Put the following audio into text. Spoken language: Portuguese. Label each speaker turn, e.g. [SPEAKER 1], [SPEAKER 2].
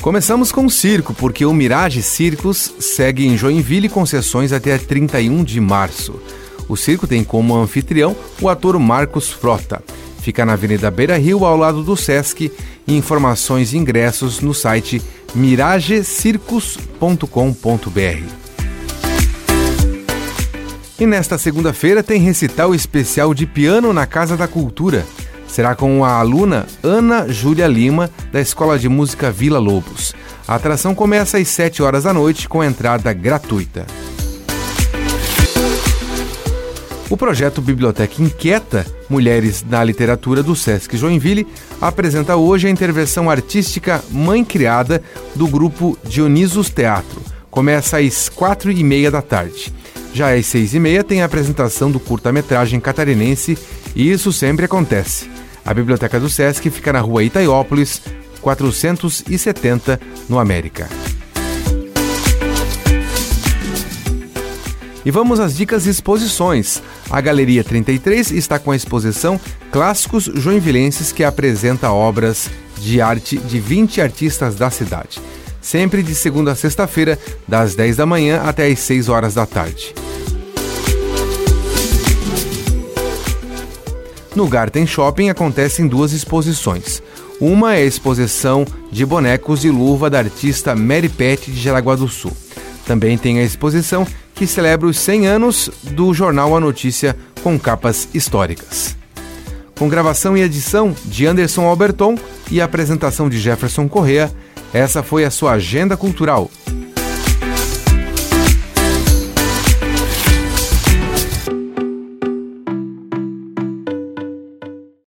[SPEAKER 1] Começamos com o circo, porque o Mirage Circus segue em Joinville com sessões até 31 de março. O circo tem como anfitrião o ator Marcos Frota. Fica na Avenida Beira Rio, ao lado do Sesc. Informações e ingressos no site miragecircus.com.br. E nesta segunda-feira tem recital especial de piano na Casa da Cultura será com a aluna Ana Júlia Lima, da Escola de Música Vila Lobos. A atração começa às 7 horas da noite com entrada gratuita. O projeto Biblioteca Inquieta, Mulheres na Literatura do Sesc Joinville, apresenta hoje a intervenção artística Mãe Criada do grupo Dionisos Teatro. Começa às quatro e meia da tarde. Já às seis e meia tem a apresentação do curta-metragem catarinense E Isso Sempre Acontece. A Biblioteca do Sesc fica na rua Itaiópolis, 470, no América. E vamos às dicas de exposições. A Galeria 33 está com a exposição Clássicos Joinvilenses, que apresenta obras de arte de 20 artistas da cidade. Sempre de segunda a sexta-feira, das 10 da manhã até as 6 horas da tarde. No Garten Shopping acontecem duas exposições. Uma é a exposição de bonecos de luva da artista Mary Pet de Jaraguá do Sul. Também tem a exposição que celebra os 100 anos do jornal A Notícia com capas históricas. Com gravação e edição de Anderson Alberton e apresentação de Jefferson Correa, essa foi a sua agenda cultural.